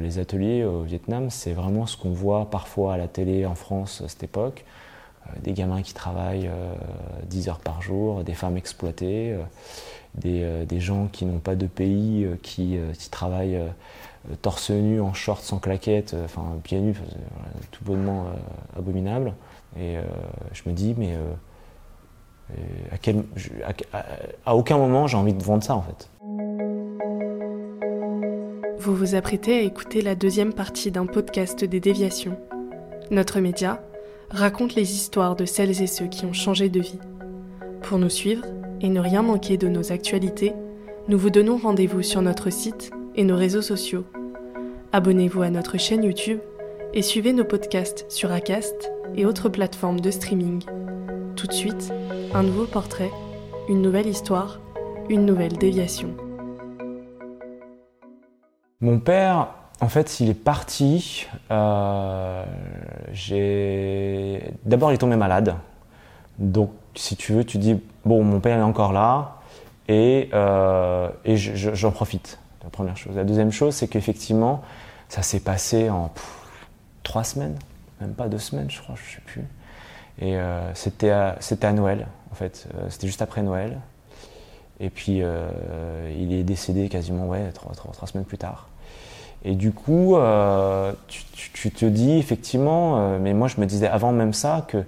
Les ateliers au Vietnam, c'est vraiment ce qu'on voit parfois à la télé en France à cette époque. Euh, des gamins qui travaillent euh, 10 heures par jour, des femmes exploitées, euh, des, euh, gens qui n'ont pas de pays, euh, qui, euh, travaillent euh, torse nu, en short, sans claquettes, euh, enfin pieds nus, tout bonnement euh, abominable. Et euh, je me dis, mais euh, euh, à aucun moment j'ai envie de vendre ça en fait. Vous vous apprêtez à écouter la deuxième partie d'un podcast des déviations. Notre média raconte les histoires de celles et ceux qui ont changé de vie. Pour nous suivre et ne rien manquer de nos actualités, nous vous donnons rendez-vous sur notre site et nos réseaux sociaux. Abonnez-vous à notre chaîne YouTube et suivez nos podcasts sur Acast et autres plateformes de streaming. Tout de suite, un nouveau portrait, une nouvelle histoire, une nouvelle déviation. Mon père, en fait, il est parti. euh. D'abord, il est tombé malade. Donc, si tu veux, tu dis bon, mon père est encore là et, euh, j'en profite. La première chose. La deuxième chose, c'est qu'effectivement, ça s'est passé en trois semaines, même pas deux semaines, je crois, je sais plus. Et euh, c'était à, Noël, en fait. C'était juste après Noël. Et puis, il est décédé quasiment ouais, trois semaines plus tard. Et du coup, euh, tu, tu- tu te dis effectivement, euh, mais moi je me disais avant même ça que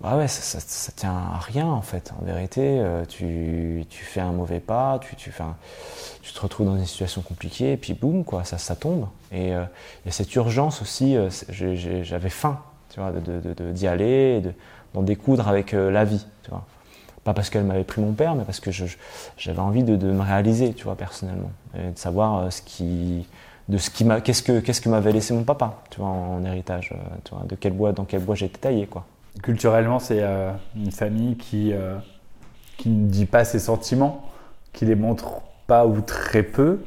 bah ouais, ça, ça, tient à rien en fait. En vérité, euh, tu, tu fais un mauvais pas, tu, tu, fais tu te retrouves dans une situation compliquée, et puis boum, quoi, ça, ça tombe. Et il y a cette urgence aussi, euh, j'avais faim, tu vois, de- de- de- de- d'y aller, d'en découdre avec euh, la vie, tu vois. Pas parce qu'elle m'avait pris mon père, mais parce que je- j'avais envie de, de me réaliser, tu vois, personnellement, et de savoir euh, ce qui, de ce qui m'a, qu'est-ce que, qu'est-ce que m'avait laissé mon papa, tu vois, en, en héritage, euh, tu vois, de quel bois, dans quel bois j'ai été taillé, quoi. Culturellement, c'est euh, une famille qui, euh, qui ne dit pas ses sentiments, qui les montre pas ou très peu.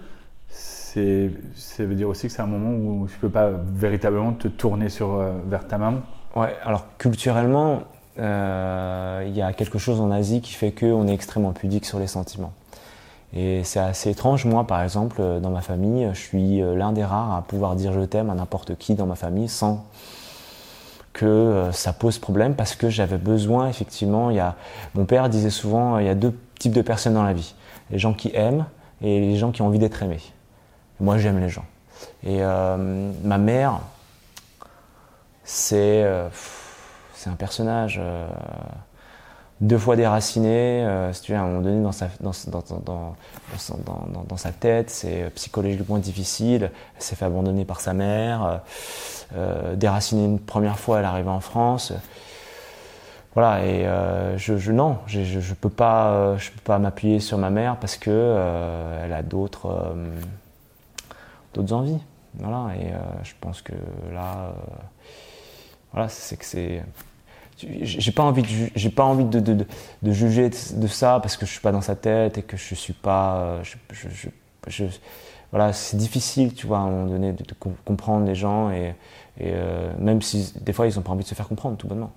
C'est, ça veut dire aussi que c'est un moment où tu peux pas véritablement te tourner sur, euh, vers ta maman. Ouais, alors culturellement, il y a quelque chose en Asie qui fait qu'on est extrêmement pudique sur les sentiments. Et c'est assez étrange. Moi, par exemple, euh, dans ma famille, je suis euh, l'un des rares à pouvoir dire je t'aime à n'importe qui dans ma famille sans que euh, ça pose problème parce que j'avais besoin, effectivement, il y a, mon père disait souvent, il y a deux types de personnes dans la vie. Les gens qui aiment et les gens qui ont envie d'être aimés. Moi, j'aime les gens. Et euh, ma mère, c'est euh, un personnage euh, deux fois déraciné. euh, si tu veux, à un moment donné, dans sa, tête, c'est euh, psychologiquement difficile. Elle s'est fait abandonner par sa mère. euh, déracinée une première fois, elle est arrivée en France. Voilà, et je, non, je, je peux pas, m'appuyer sur ma mère parce que elle a d'autres, d'autres envies. Voilà, et je pense que là, voilà, c'est que c'est. J'ai pas envie, de, j'ai pas envie de, de, de, de juger de, ça parce que je suis pas dans sa tête et que je suis pas, euh, je, je, je, je- voilà, c'est difficile, tu vois, à un moment donné, de, de com- comprendre les gens et, et euh, même si des fois ils ont pas envie de se faire comprendre, tout bonnement.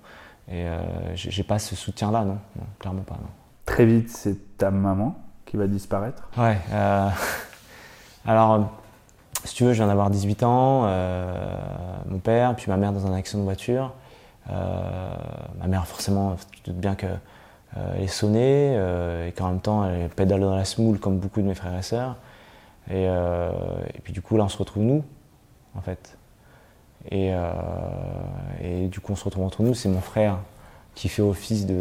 Et euh, j'ai pas ce soutien-là, non, non, clairement pas, non. Très vite, c'est ta maman qui va disparaître. Ouais. euh, alors, si tu veux, je viens d'avoir 18 ans. mon père, puis ma mère dans un accident de voiture. Euh, ma mère, forcément, tu te bien qu'elle est sonnée euh, et qu'en même temps, elle pédale dans la smoule comme beaucoup de mes frères et sœurs. Et, euh, puis du coup, là, on se retrouve nous, en fait. Et, euh, du coup, on se retrouve entre nous. C'est mon frère qui fait office de,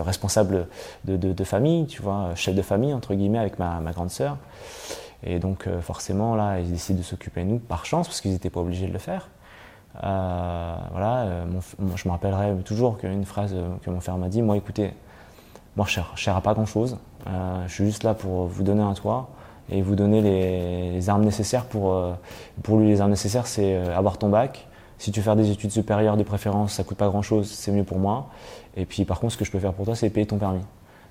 responsable de, famille, tu vois, chef de famille, entre guillemets, avec ma grande sœur. Et donc, euh, forcément, là, ils décident de s'occuper de nous par chance, parce qu'ils n'étaient pas obligés de le faire. Euh, voilà, euh, je me rappellerai toujours qu'une phrase que mon frère m'a dit Moi, écoutez, moi, je ne cherche pas grand-chose. je suis juste là pour vous donner un toit et vous donner les, armes nécessaires pour. pour lui, les armes nécessaires, c'est avoir ton bac. Si tu veux faire des études supérieures de préférence, ça coûte pas grand-chose, c'est mieux pour moi. Et puis, par contre, ce que je peux faire pour toi, c'est payer ton permis.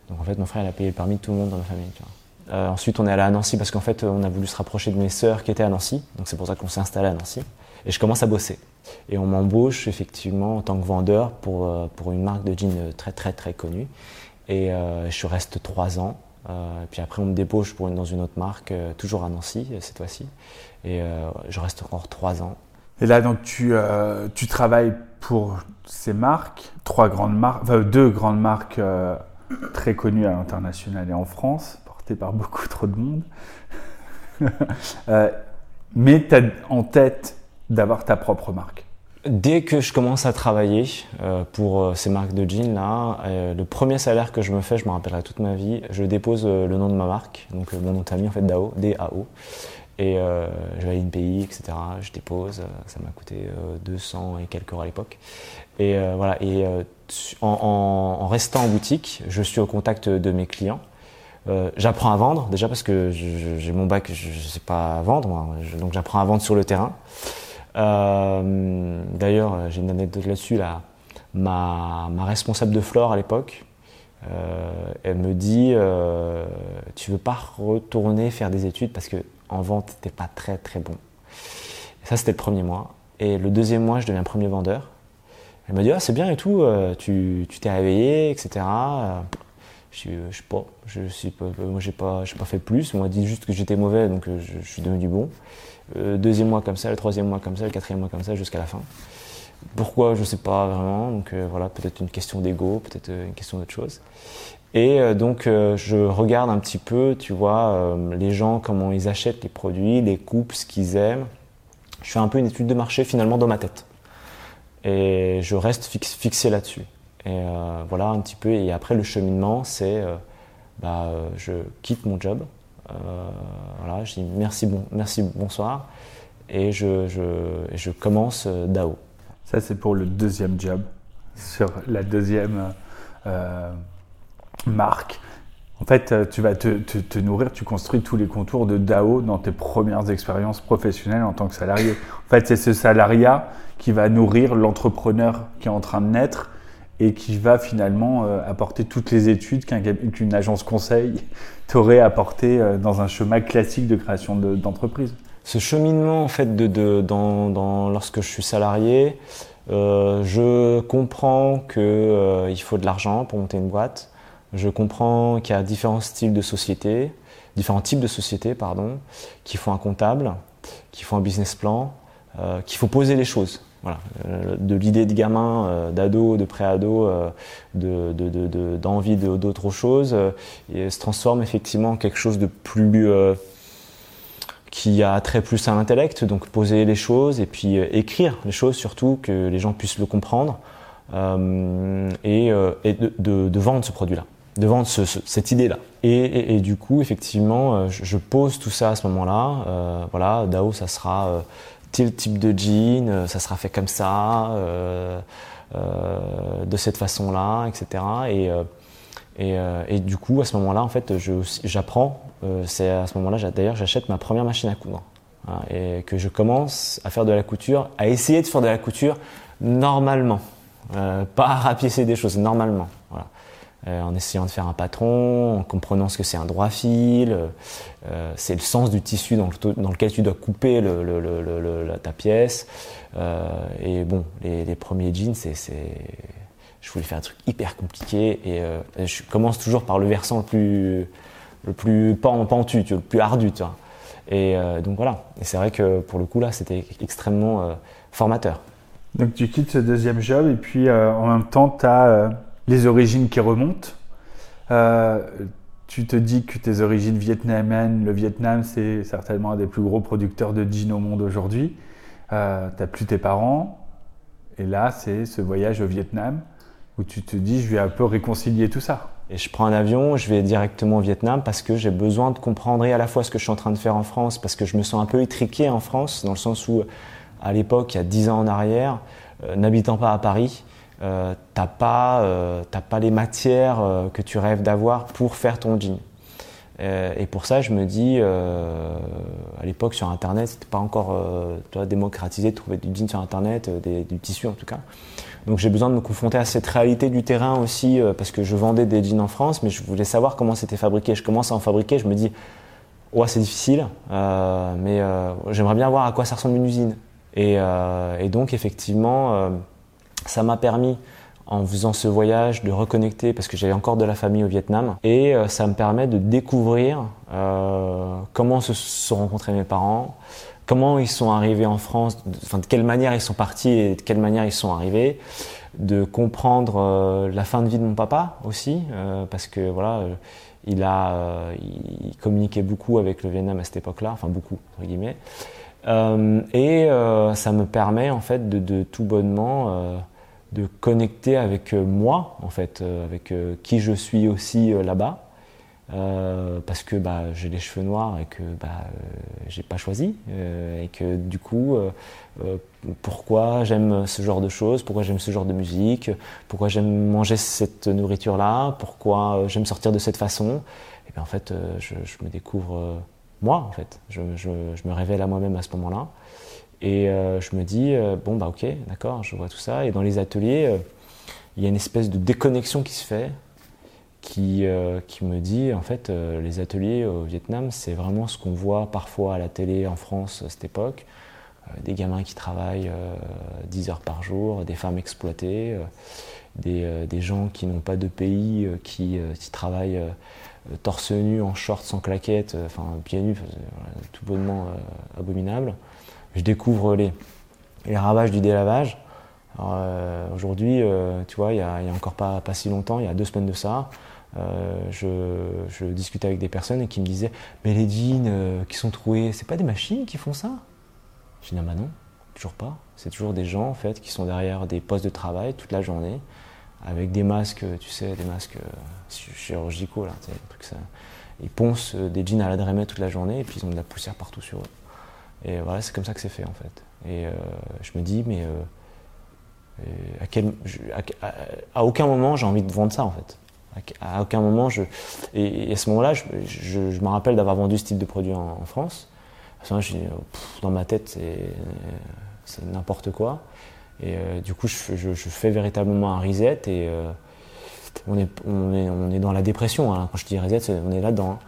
Donc, en fait, mon frère, il a payé le permis de tout le monde dans ma famille. Tu vois. Euh, ensuite, on est allé à Nancy parce qu'en fait, on a voulu se rapprocher de mes sœurs qui étaient à Nancy. Donc, c'est pour ça qu'on s'est installé à Nancy. Et je commence à bosser. Et on m'embauche effectivement en tant que vendeur pour, euh, pour une marque de jeans très, très, très connue. Et euh, je reste trois ans. puis après, on me débauche pour dans une autre marque, toujours à Nancy cette fois-ci. Et je reste encore trois ans. Et là, donc, tu, tu travailles pour ces marques, trois grandes marques, deux grandes marques très connues à l'international et en France par beaucoup trop de monde. Euh, mais tu as en tête d'avoir ta propre marque. Dès que je commence à travailler euh, pour euh, ces marques de jeans là, le premier salaire que je me fais, je me rappellerai toute ma vie, je dépose le nom de ma marque, donc mon nom de famille en fait DAO, D-A-O. Et je vais à l'INPI, etc. Je dépose, ça m'a coûté 200 et quelques euros à l'époque. Et voilà. Et en, restant en boutique, je suis au contact de mes clients. Euh, j'apprends à vendre, déjà parce que j'ai mon bac, je ne sais pas vendre, donc j'apprends à vendre sur le terrain. Euh, D'ailleurs, j'ai une anecdote là-dessus. Là. Ma, responsable de Flore à l'époque, euh, elle me dit euh, Tu veux pas retourner faire des études parce que en vente, t'es pas très très bon. Ça, c'était le premier mois. Et le deuxième mois, je deviens premier vendeur. Elle me dit ah, C'est bien et tout, euh, tu t'es réveillé, etc. Je, je sais pas, je suis pas, moi j'ai pas, pas fait plus. On m'a dit juste que j'étais mauvais, donc euh, je, suis devenu bon. Euh, deuxième mois comme ça, le troisième mois comme ça, le quatrième mois comme ça, jusqu'à la fin. Pourquoi, je sais pas vraiment. Donc euh, voilà, peut-être une question d'ego, peut-être une question d'autre chose. Et donc je regarde un petit peu, tu vois, les gens comment ils achètent les produits, les coupes, ce qu'ils aiment. Je fais un peu une étude de marché finalement dans ma tête. Et je reste fixé là-dessus. Et euh, voilà un petit peu. Et après, le cheminement, c'est euh, bah, euh, je quitte mon job. voilà, je dis merci, bon, merci, bonsoir. Et je, commence DAO. Ça, c'est pour le deuxième job, sur la deuxième marque. En fait, tu vas te, nourrir, tu construis tous les contours de DAO dans tes premières expériences professionnelles en tant que salarié. En fait, c'est ce salariat qui va nourrir l'entrepreneur qui est en train de naître et qui va finalement euh, apporter toutes les études qu'une agence conseil t'aurait apporté euh, dans un chemin classique de création d'entreprise. Ce cheminement, en fait, lorsque je suis salarié, euh, je comprends qu'il euh, faut de l'argent pour monter une boîte. Je comprends qu'il y a différents styles de société, différents types de sociétés, pardon, qu'il faut un comptable, qu'il faut un business plan, qu'il faut poser les choses. Voilà, euh, de l'idée de gamin, euh, d'ado, de pré-ado, euh, d'envie de, d'autre chose, et se transforme effectivement en quelque chose de plus qui a trait plus à l'intellect, donc poser les choses et puis écrire les choses surtout, que les gens puissent le comprendre, et, de, vendre ce produit-là, de vendre cette idée-là. Et, du coup, effectivement, je, je, pose tout ça à ce moment-là. voilà, DAO, ça sera tel type de jean, euh, ça sera fait comme ça, euh, euh, de cette façon-là, etc. Et, et, du coup, à ce moment-là, en fait, j'apprends. c'est à ce moment-là, d'ailleurs, j'achète ma première machine à coudre. Hein, et que je commence à faire de la couture, à essayer de faire de la couture normalement. pas à rapiécer des choses, normalement. Euh, en essayant de faire un patron, en comprenant ce que c'est un droit fil. Euh, c'est le sens du tissu dans, lequel tu dois couper ta pièce. Euh, et bon, les, premiers jeans, c'est, je voulais faire un truc hyper compliqué et je commence toujours par le versant le plus, le plus pentu, le plus ardu. Et donc voilà. Et c'est vrai que pour le coup là, c'était extrêmement formateur. Donc tu quittes ce deuxième job et puis en même temps, tu as les origines qui remontent. Euh, tu te dis que tes origines vietnamiennes, le Vietnam, c'est certainement un des plus gros producteurs de jeans au monde aujourd'hui. Euh, tu n'as plus tes parents, Et là, c'est ce voyage au Vietnam où tu te dis, je vais un peu réconcilier tout ça. Et je prends un avion, je vais directement au Vietnam parce que j'ai besoin de comprendre et à la fois ce que je suis en train de faire en France, parce que je me sens un peu étriqué en France, dans le sens où, à l'époque, il y a 10 ans en arrière, euh, n'habitant pas à Paris, euh, t'as pas, euh, pas les matières euh, que tu rêves d'avoir pour faire ton jean. Et pour ça, je me dis, à l'époque sur Internet, c'était pas encore vois, démocratisé de trouver du jean sur Internet, du tissu en tout cas. Donc j'ai besoin de me confronter à cette réalité du terrain aussi, parce que je vendais des jeans en France, mais je voulais savoir comment c'était fabriqué. Je commence à en fabriquer, je me dis, ouais c'est difficile, mais j'aimerais bien voir à quoi ça ressemble une usine. Et, donc effectivement, ça m'a permis en faisant ce voyage de reconnecter parce que j'avais encore de la famille au Vietnam et euh, ça me permet de découvrir euh, comment se sont rencontrés mes parents, comment ils sont arrivés en France, de, enfin, quelle manière ils sont partis et de quelle manière ils sont arrivés, de comprendre euh, la fin de vie de mon papa aussi parce que voilà il a il communiquait beaucoup avec le Vietnam à cette époque-là, enfin beaucoup entre guillemets. Et ça me permet en fait de, tout bonnement de connecter avec euh, moi, en fait, euh, avec euh, qui je suis aussi là-bas, parce que bah, j'ai les cheveux noirs et que bah, euh, j'ai pas choisi, et que du coup, pourquoi j'aime ce genre de choses, pourquoi j'aime ce genre de musique, pourquoi j'aime manger cette nourriture-là, pourquoi euh, j'aime sortir de cette façon, et bien en fait, je, me découvre moi, en fait, je, je me révèle à moi-même à ce moment-là. Et euh, je me dis, euh, bon, bah ok, d'accord, je vois tout ça. Et dans les ateliers, euh, il y a une espèce de déconnexion qui se fait, qui, qui me dit, en fait, les ateliers au Vietnam, c'est vraiment ce qu'on voit parfois à la télé en France à cette époque. Des gamins qui travaillent euh, 10 heures par jour, des femmes exploitées, des, des gens qui n'ont pas de pays, qui, qui travaillent torse nu, en short, sans claquettes, enfin pieds nus, tout bonnement abominable. Je découvre les, ravages du délavage. Euh, Aujourd'hui, euh, tu vois, il y a, encore pas, si longtemps, il y a deux semaines de ça, euh, je, discutais avec des personnes et qui me disaient Mais les jeans qui sont troués, c'est pas des machines qui font ça? Je dis Ah bah non, toujours pas. C'est toujours des gens en fait qui sont derrière des postes de travail toute la journée, avec des masques, tu sais, des masques chi- chirurgicaux là, ça. Ils poncent des jeans à la Dremet toute la journée et puis ils ont de la poussière partout sur eux. Et voilà, c'est comme ça que c'est fait en fait. Et euh, je me dis, mais euh, à, quel, à, aucun moment j'ai envie de vendre ça en fait. À, aucun moment je. Et, à ce moment-là, je, je- me rappelle d'avoir vendu ce type de produit en, France. À ce moment-là, je dans ma tête, c'est, n'importe quoi. Et euh, du coup, je, fais- véritablement un reset et on, est, on, est, on est dans la dépression. hein. Quand je dis reset, on est là-dedans. hein.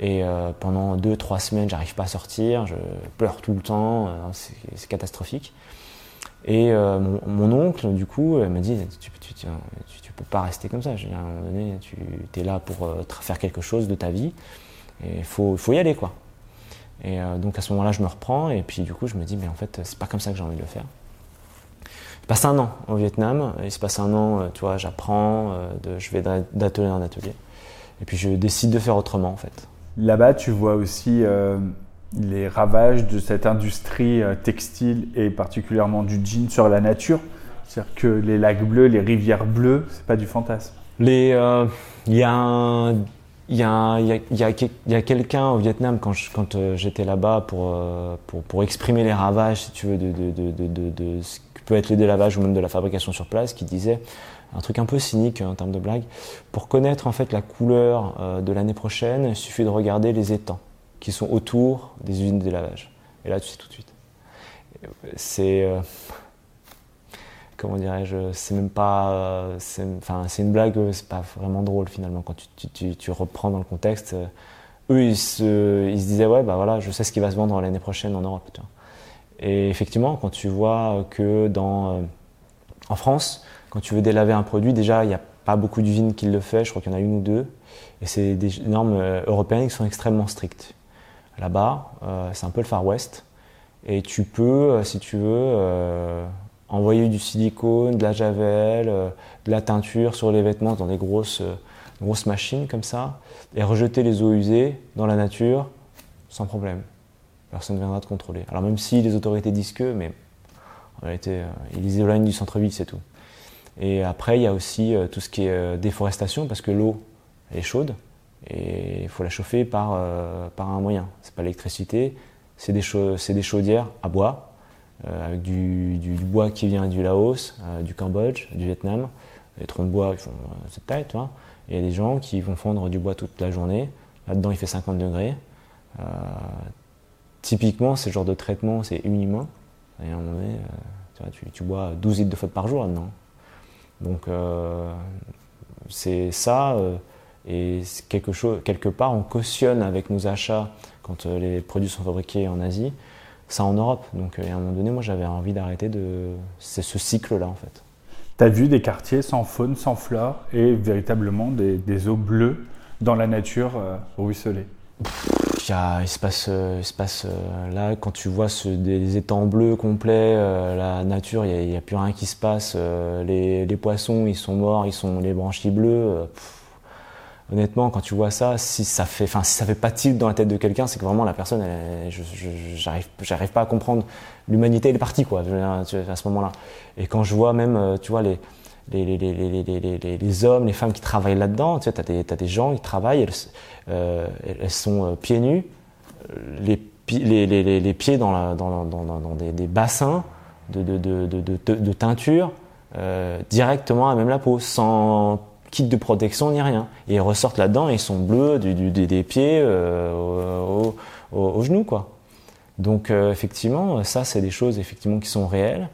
Et euh, pendant deux, trois semaines, j'arrive pas à sortir, je pleure tout le temps, euh, c'est, c'est catastrophique. Et euh, mon, oncle, du coup, m'a dit tu, tu, tu, peux pas rester comme ça. Je à un moment donné, tu es là pour faire quelque chose de ta vie et il faut, y aller, quoi. Et donc à ce moment-là, je me reprends et puis du coup, je me dis mais en fait, c'est pas comme ça que j'ai envie de le faire. Passe un an au Vietnam. Il se passe un an, euh, tu vois, j'apprends, euh, je vais d'a- d'atelier en atelier. Et puis je décide de faire autrement, en fait. Là-bas, tu vois aussi euh, les ravages de cette industrie textile et particulièrement du jean sur la nature. C'est-à-dire que les lacs bleus, les rivières bleues, c'est pas du fantasme. Les, euh, il y a un- il y a, il a, il y a, il a quelqu'un au Vietnam quand euh, j'étais là-bas pour, euh, pour pour exprimer les ravages, si tu veux, de, de, de, ce peut être le délavage ou même de la fabrication sur place, qui disait un truc un peu cynique en termes de blague. Pour connaître en fait la couleur euh, de l'année prochaine, il suffit de regarder les étangs qui sont autour des usines de délavage. Et là, tu sais tout de suite. C'est euh, comment dirais-je, c'est même pas, euh, c'est, une blague, c'est pas vraiment drôle finalement quand tu, tu, tu, reprends dans le contexte. eux, ils se, ils se disaient ouais, bah voilà, je sais ce qui va se vendre l'année prochaine en Europe. Et effectivement, quand tu vois que dans, euh, en France, quand tu veux délaver un produit, déjà il n'y a pas beaucoup d'usines qui le fait, je crois qu'il y en a une ou deux, et c'est des normes euh, européennes qui sont extrêmement strictes. Là-bas, euh, c'est un peu le Far West, et tu peux, euh, si tu veux, euh, envoyer du silicone, de la javel, euh, de la teinture sur les vêtements dans des grosses, grosses machines comme ça, et rejeter les eaux usées dans la nature sans problème. Personne ne viendra te contrôler. Alors même si les autorités disent que, mais En réalité, euh, ils les éloignent du centre-ville, c'est tout. Et après, il y a aussi euh, tout ce qui est euh, déforestation, parce que l'eau est chaude et il faut la chauffer par, un moyen. C'est pas l'électricité, c'est des, chaudières à bois, avec du, bois qui vient du Laos, du Cambodge, du Vietnam. Les troncs de bois, ils font cette taille, tu vois. Et il y a des gens qui vont fondre du bois toute la journée. Là-dedans, il fait 50 degrés. Typiquement, ce genre de traitement, c'est inhumain. Et à un moment donné, euh, tu, bois 12 litres de faute par jour là-dedans. Donc, euh, c'est ça. euh, et quelque, chose, quelque part, on cautionne avec nos achats quand les produits sont fabriqués en Asie, ça en Europe. Donc, à un moment donné, moi, j'avais envie d'arrêter de. C'est ce cycle-là, en fait. Tu as vu des quartiers sans faune, sans flore et véritablement des, des eaux bleues dans la nature euh, ruisselée. Il, a- se passe, euh, euh, là, quand tu vois ce- des étangs bleus complets, euh, la nature, il n'y a, plus rien qui se passe. les, les poissons, ils sont morts, ils sont les branchies bleues. pff. honnêtement, quand tu vois ça, si ça fait, enfin, si ça fait pas tilt dans la tête de quelqu'un, c'est que vraiment la personne, elle- je, j'arrive, j'arrive pas à comprendre. L'humanité, elle est partie, quoi, à ce moment-là. Et quand je vois même, tu vois, les, les, hommes, les femmes qui travaillent là-dedans, tu sais, des, t'as des gens qui travaillent, elles, euh, sont euh, pieds nus, euh, les, pi- les, les, les, les pieds dans, des, bassins de, teinture directement à même la peau, sans kit de protection ni rien. Et ils ressortent là-dedans et ils sont bleus du, des- pieds euh, au, au, au genou, quoi. Donc effectivement, ça c'est des choses effectivement qui sont réelles.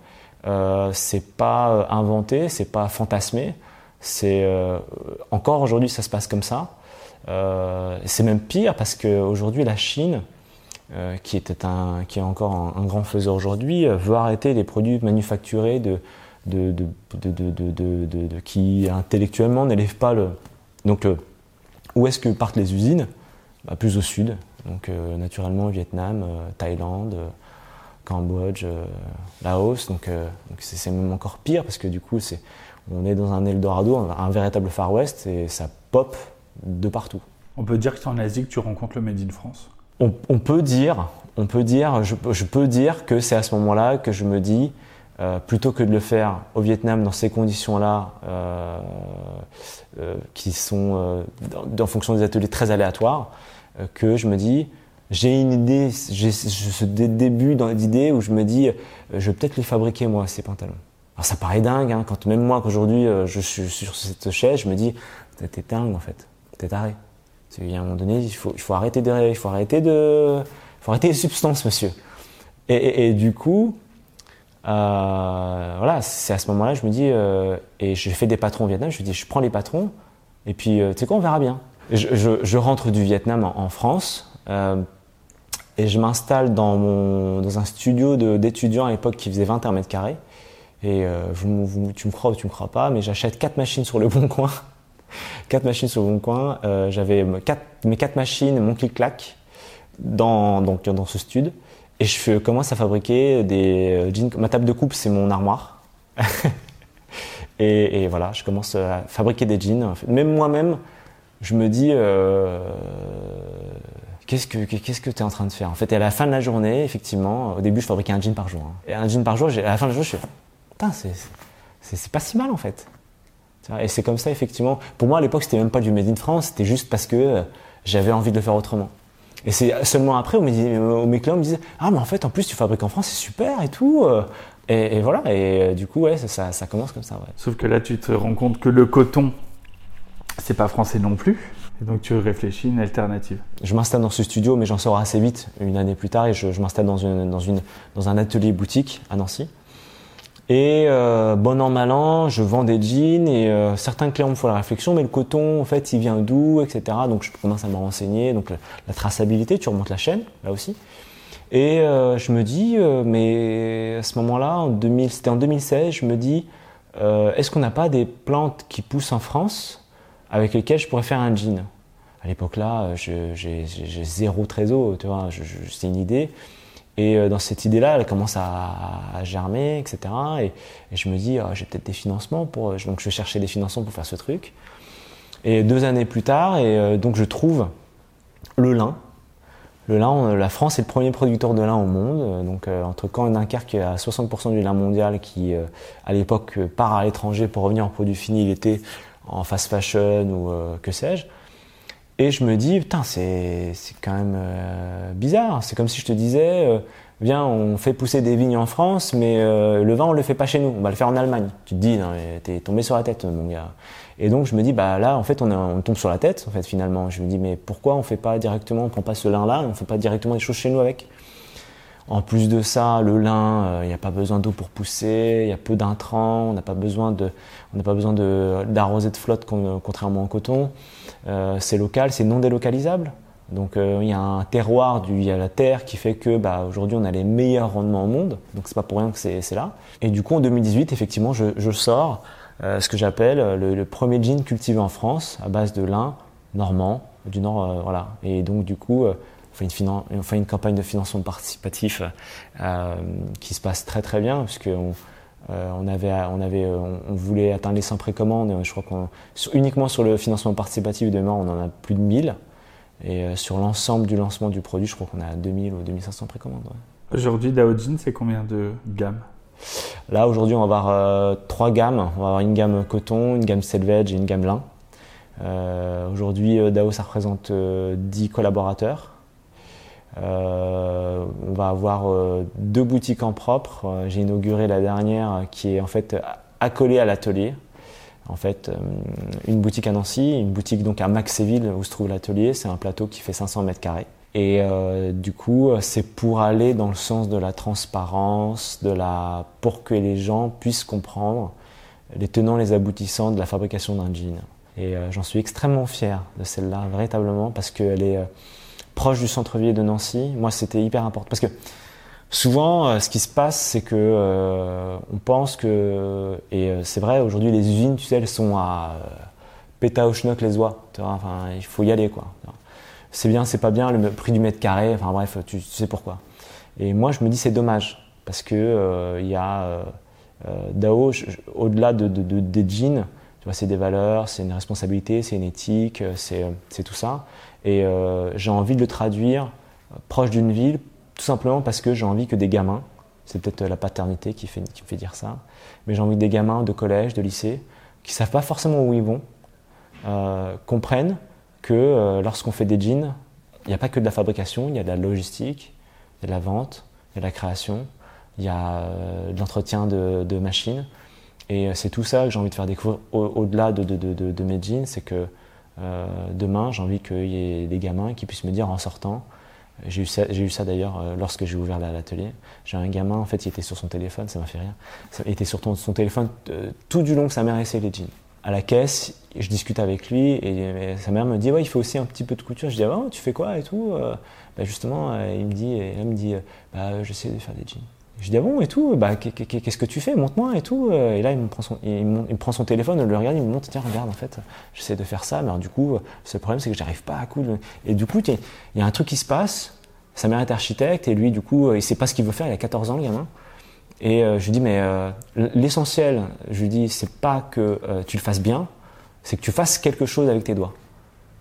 Euh, c'est pas euh, inventé, c'est pas fantasmé. C'est euh, encore aujourd'hui ça se passe comme ça. C'est même pire parce qu'aujourd'hui la Chine, qui est encore un, grand faiseur aujourd'hui, veut arrêter les produits manufacturés qui intellectuellement n'élèvent pas le. Donc où est-ce que partent les usines? Bah, Plus au sud, donc naturellement Vietnam, Thaïlande, Cambodge, euh, Laos. Donc euh, donc c'est même encore pire parce que du coup c'est on est dans un Eldorado, un, un véritable Far West et ça pop de partout. On peut dire que c'est en Asie que tu rencontres le Made in France? On, on peut dire, on peut dire, je, peux- je peux dire que c'est à ce moment-là que je me dis, euh, plutôt que de le faire au Vietnam dans ces conditions-là, euh, euh, qui sont dans- en fonction des ateliers très aléatoires, que je me dis, j'ai une idée, j'ai ce ce dé- début d'idée où je me dis, euh, je vais peut-être les fabriquer moi ces pantalons. Alors ça paraît dingue, hein, quand même moi qu'aujourd'hui euh, je suis sur cette chaise, je me dis, t'es dingue en fait, t'es taré. Il y a un moment donné, il faut, arrêter de, il faut arrêter de, faut arrêter les substances, monsieur. Et, du coup, euh, voilà, c'est à ce moment-là, je me dis, et j'ai fait des patrons au Vietnam, je me dis, je prends les patrons, et puis, euh, tu sais quoi, on verra bien. Je, rentre du Vietnam en, France, et je m'installe dans, mon, dans un studio d'étudiants à l'époque qui faisait 21 mètres carrés. Et euh, tu me crois ou tu me crois pas, mais j'achète quatre machines sur le bon coin. quatre machines sur le bon coin. Euh, J'avais mes quatre machines, mon clic-clac, dans, donc, dans ce studio. Et je commence à fabriquer des euh, jeans. Ma table de coupe, c'est mon armoire. et, et voilà, je commence à fabriquer des jeans. Même moi-même, je me dis, euh, qu'est-ce que tu es en train de faire? En fait, et à la fin de la journée, effectivement, au début, je fabriquais un jean par jour. hein. Et un jean par jour, à la fin de la journée, je fais, putain, c'est- pas si mal en fait. Et c'est comme ça, effectivement. Pour moi, à l'époque, c'était même pas du Made in France, c'était juste parce que euh, j'avais envie de le faire autrement. Et c'est seulement après où mes, où mes clients me disaient Ah, mais en fait, en plus, tu fabriques en France, c'est super et tout. euh. Et, voilà, et euh, du coup, ouais, ça, commence comme ça. Sauf que là, tu te rends compte que le coton, c'est pas français non plus. Et donc, tu réfléchis une alternative. Je m'installe dans ce studio, mais j'en sors assez vite, une année plus tard, et je, m'installe dans, un atelier boutique à Nancy. Et euh, bon an, mal an, je vends des jeans, et euh, certains clients me font la réflexion, mais le coton, en fait, il vient d'où, etc. Donc je commence à me renseigner, donc la, traçabilité, tu remontes la chaîne, là aussi. Et euh, je me dis, mais à ce moment-là, en 2000 c'était en 2016, je me dis, est-ce qu'on n'a pas des plantes qui poussent en France avec lesquelles je pourrais faire un jean À l'époque là, je- j'ai zéro trésor, tu vois, c'est une idée. Et euh, dans cette idée-là, elle commence à, à germer, etc. Et, je me dis, ah, j'ai peut-être des financements pour. Donc je cherchais des financements pour faire ce truc. Et deux années plus tard, et euh, donc je trouve le lin. Le lin, la France est le premier producteur de lin au monde. Donc entre Caen et Dunkerque, a 60% du lin mondial qui, à l'époque, part à l'étranger pour revenir en produit fini. Était en fast fashion ou que sais-je. Et je me dis, putain, c'est quand même bizarre. C'est comme si je te disais, viens, on fait pousser des vignes en France, mais le vin, on le fait pas chez nous. On va le faire en Allemagne. Tu te dis, t'es tombé sur la tête, mon. Et donc je me dis bah là en fait on, on, tombe sur la tête en fait finalement. Je me dis mais pourquoi on fait pas directement, on prend pas ce lin là, on fait pas directement des choses chez nous avec? En plus de ça, le lin, euh, il n'y a pas besoin d'eau pour pousser, il y a peu d'intrants, on n'a pas besoin de, on n'a pas besoin d'arroser de, flotte contrairement au coton. Euh, c'est local, c'est non délocalisable. Donc euh, il y a un terroir, il y a la terre qui fait que bah, aujourd'hui on a les meilleurs rendements au monde. Donc c'est pas pour rien que c'est là. Et du coup en 2018 effectivement je, sors ce que j'appelle le, premier gin cultivé en France à base de lin normand du Nord, voilà. Et donc du coup, on fait, une on fait une campagne de financement participatif qui se passe très très bien puisque on, on avait, on, avait, on, voulait atteindre les 100 précommandes. Je crois qu'on uniquement sur le financement participatif de on en a plus de 1000. Et sur l'ensemble du lancement du produit, je crois qu'on a 2000 ou 2500 précommandes. Aujourd'hui, Daojin, c'est combien de gammes? Là, aujourd'hui, on va avoir euh, trois gammes. On va avoir une gamme coton, une gamme selvage et une gamme lin. Euh, aujourd'hui, euh, DAO, ça représente 10 collaborateurs. On va avoir deux boutiques en propre. J'ai inauguré la dernière qui est en fait accolée à l'atelier. En fait, une boutique à Nancy, une boutique donc à Maxéville où se trouve l'atelier. C'est un plateau qui fait 500 mètres carrés. Et euh, du coup, c'est pour aller dans le sens de la transparence, de la, pour que les gens puissent comprendre les tenants, les aboutissants de la fabrication d'un jean. Et euh, j'en suis extrêmement fier de celle-là, véritablement, parce qu'elle est euh, proche du centre-ville de Nancy. Moi, c'était hyper important. Parce que souvent, ce qui se passe, c'est que on pense que, et c'est vrai, aujourd'hui, les usines, tu sais, elles sont à pétaouchnock les oies. Enfin, il faut y aller, quoi c'est bien, c'est pas bien, le prix du mètre carré, enfin bref, tu, sais pourquoi. Et moi, je me dis c'est dommage parce que euh, il y a euh, euh, DAO, au-delà de, des jeans, tu vois, c'est des valeurs, c'est une responsabilité, c'est une éthique, c'est tout ça. Et j'ai envie de le traduire proche d'une ville, tout simplement parce que j'ai envie que des gamins, c'est peut-être la paternité qui, me fait dire ça, mais j'ai envie que des gamins de collège, de lycée, qui savent pas forcément où ils vont, comprennent que euh, lorsqu'on fait des jeans, il n'y a pas que de la fabrication, il y a de la logistique, il y a de la vente, il y a de la création, il y a euh, de l'entretien de, machines. Et euh, c'est tout ça que j'ai envie de faire découvrir au-delà de, de, mes jeans, c'est que demain, j'ai envie qu'il y ait des gamins qui puissent me dire en sortant, j'ai eu ça, ça d'ailleurs lorsque j'ai ouvert l'atelier. J'ai un gamin, en fait, il était sur son téléphone, ça m'a fait rire. Il était sur son téléphone tout du long que sa mère essayait les jeans à la caisse, je discute avec lui et, sa mère me dit ouais il fait aussi un petit peu de couture. Je dis ah tu fais quoi et tout. Euh, bah, justement euh, il me dit et elle me dit bah j'essaie de faire des jeans. Je dis ah bon et tout. Bah qu'est-ce que tu fais? Montre-moi et tout. Et là il me prend son il, me téléphone, il le regarde, il me montre tiens regarde en fait j'essaie de faire ça mais du coup le problème c'est que j'arrive pas à coudre. Et du coup il y a un truc qui se passe. Sa mère est architecte et lui du coup il sait pas ce qu'il veut faire. Il a 14 ans le gamin. Et euh, je lui dis, mais euh, l'essentiel, je lui dis, c'est pas que euh, tu le fasses bien, c'est que tu fasses quelque chose avec tes doigts.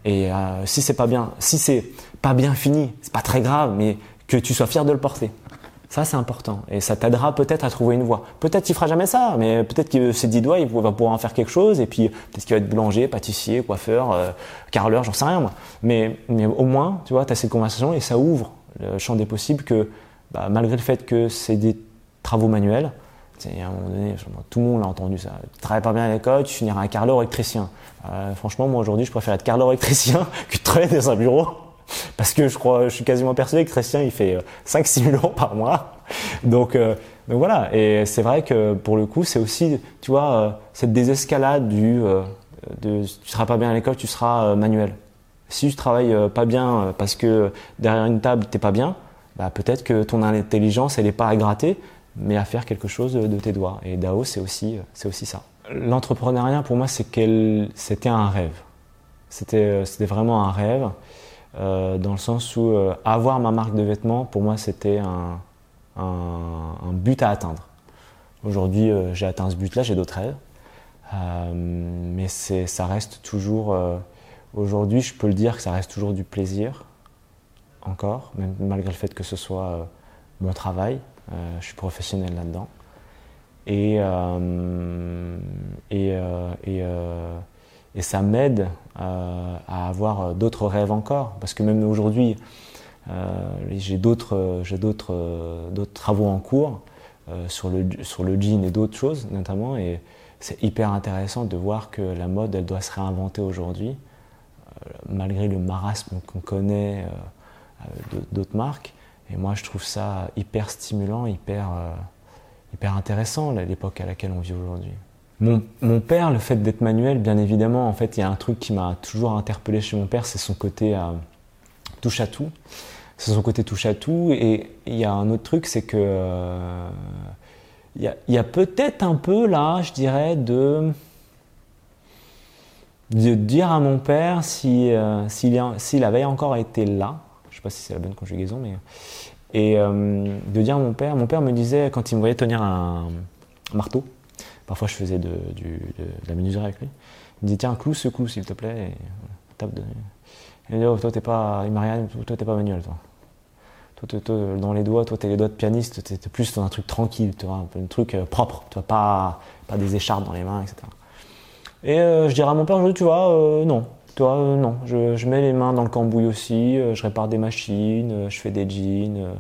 Et si c'est pas bien, si c'est pas bien fini, c'est pas très grave, mais que tu sois fier de le porter. Ça, c'est important. Et ça t'aidera peut-être à trouver une voie. Peut-être qu'il fera jamais ça, mais peut-être que ces dix doigts, il va pouvoir en faire quelque chose. Et puis, peut-être qu'il va être boulanger, pâtissier, coiffeur, carreleur, j'en sais rien, moi. Mais, mais au moins, tu vois, tu as cette conversation et ça ouvre le champ des possibles que, bah, malgré le fait que c'est des travaux manuels. À un moment donné, tout le monde l'a entendu ça. Tu travailles pas bien à l'école, tu finiras un carreleur électricien. Euh, franchement, moi aujourd'hui, je préfère être carreleur électricien que de travailler dans un bureau. Parce que je crois, je suis quasiment persuadé que l'électricien, il fait 5-6 euh, 000 euros par mois. Donc, euh, donc voilà. Et c'est vrai que pour le coup, c'est aussi, tu vois, cette désescalade du, de, tu seras pas bien à l'école, tu seras manuel. Si tu travailles pas bien parce que derrière une table, t'es pas bien, bah, peut-être que ton intelligence, elle n'est pas à gratter, mais à faire quelque chose de, tes doigts. Et DAO, c'est aussi, c'est aussi ça. L'entrepreneuriat, pour moi, c'était un rêve. C'était vraiment un rêve, euh, dans le sens où euh, avoir ma marque de vêtements, pour moi, c'était un, but à atteindre. Aujourd'hui, euh, j'ai atteint ce but-là, j'ai d'autres rêves. mais ça reste toujours, aujourd'hui, je peux le dire que ça reste toujours du plaisir. encore, malgré le fait que ce soit mon travail. Je suis professionnel là-dedans. Et, et, et, ça m'aide à avoir d'autres rêves encore. Parce que même aujourd'hui, j'ai d'autres travaux en cours sur, le, sur le jean et d'autres choses notamment. Et c'est hyper intéressant de voir que la mode, elle doit se réinventer aujourd'hui, malgré le marasme qu'on connaît euh, d'autres marques. Et moi, je trouve ça hyper stimulant, hyper, euh, hyper intéressant, l'époque à laquelle on vit aujourd'hui. Mon, père, le fait d'être manuel, bien évidemment, en fait, il y a un truc qui m'a toujours interpellé chez mon père, c'est son côté euh, touche à tout. C'est son côté touche à tout. Et il y a un autre truc, c'est que il y a, peut-être un peu là, je dirais, de dire à mon père s'il si, s'il avait encore été là, sais pas si c'est la bonne conjugaison, mais. Et euh, de dire à mon père, mon père me disait, quand il me voyait tenir un, marteau, parfois je faisais de, la menuiserie avec lui, il me dit tiens, clou ce clou s'il te plaît, et. Il me dit, oh, toi t'es pas, Marianne, toi t'es pas manuel, toi. Toi, dans les doigts, toi t'es les doigts de pianiste, t'es plus dans un truc tranquille, tu un, truc euh, propre, tu pas, pas des écharpes dans les mains, etc. Et euh, je dirais à mon père tu vois, non, toi, euh, non. Je, mets les mains dans le cambouis aussi. Euh, je répare des machines. Euh, je fais des jeans.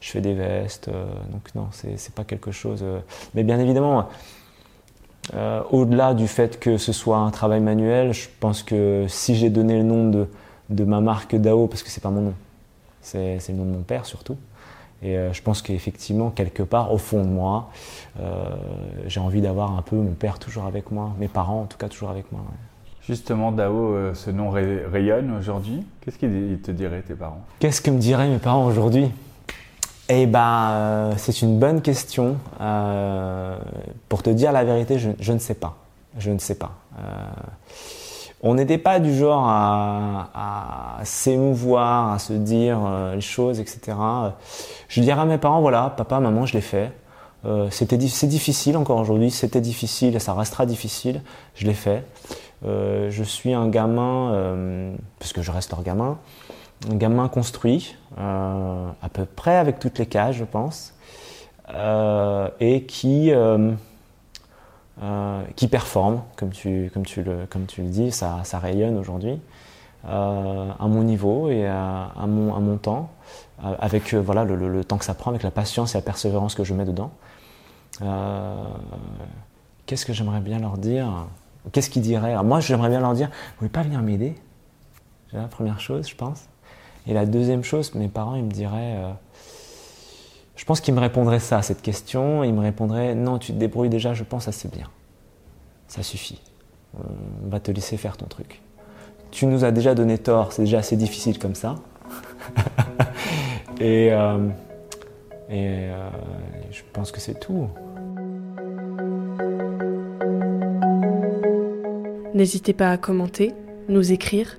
je fais des vestes. donc non, c'est pas quelque chose. mais bien évidemment, au-delà du fait que ce soit un travail manuel, je pense que si j'ai donné le nom de, de ma marque DAO, parce que c'est pas mon nom, c'est le nom de mon père surtout. Et je pense qu'effectivement, quelque part, au fond de moi, j'ai envie d'avoir un peu mon père toujours avec moi, mes parents en tout cas toujours avec moi. Justement, Dao, euh, ce nom rayonne aujourd'hui. Qu'est-ce qu'ils te diraient tes parents? Qu'est-ce que me diraient mes parents aujourd'hui? Eh ben, euh, c'est une bonne question. Euh, pour te dire la vérité, je, ne sais pas. Je ne sais pas. on n'était pas du genre à, s'émouvoir, à se dire les choses, etc. Je dirais à mes parents, voilà, papa, maman, je l'ai fait. c'était, c'est difficile encore aujourd'hui, c'était difficile ça restera difficile. Je l'ai fait. Euh, je suis un gamin, euh, parce que je reste leur gamin, un gamin construit, euh, à peu près avec toutes les cases, je pense, et qui, qui performe, comme tu, comme tu, le, comme tu le dis, ça, ça rayonne aujourd'hui. à mon niveau et à, mon, à mon temps, avec voilà, le, le, temps que ça prend, avec la patience et la persévérance que je mets dedans. Qu'est-ce que j'aimerais bien leur dire? Qu'est-ce qu'ils diraient? Moi, j'aimerais bien leur dire, vous voulez pas venir m'aider? C'est la première chose, je pense. Et la deuxième chose, mes parents, ils me diraient, euh, je pense qu'ils me répondraient ça, à cette question. Ils me répondraient, non, tu te débrouilles déjà, je pense, assez bien. Ça suffit. On va te laisser faire ton truc. Tu nous as déjà donné tort, c'est déjà assez difficile comme ça. et, euh, euh, je pense que c'est tout. N'hésitez pas à commenter, nous écrire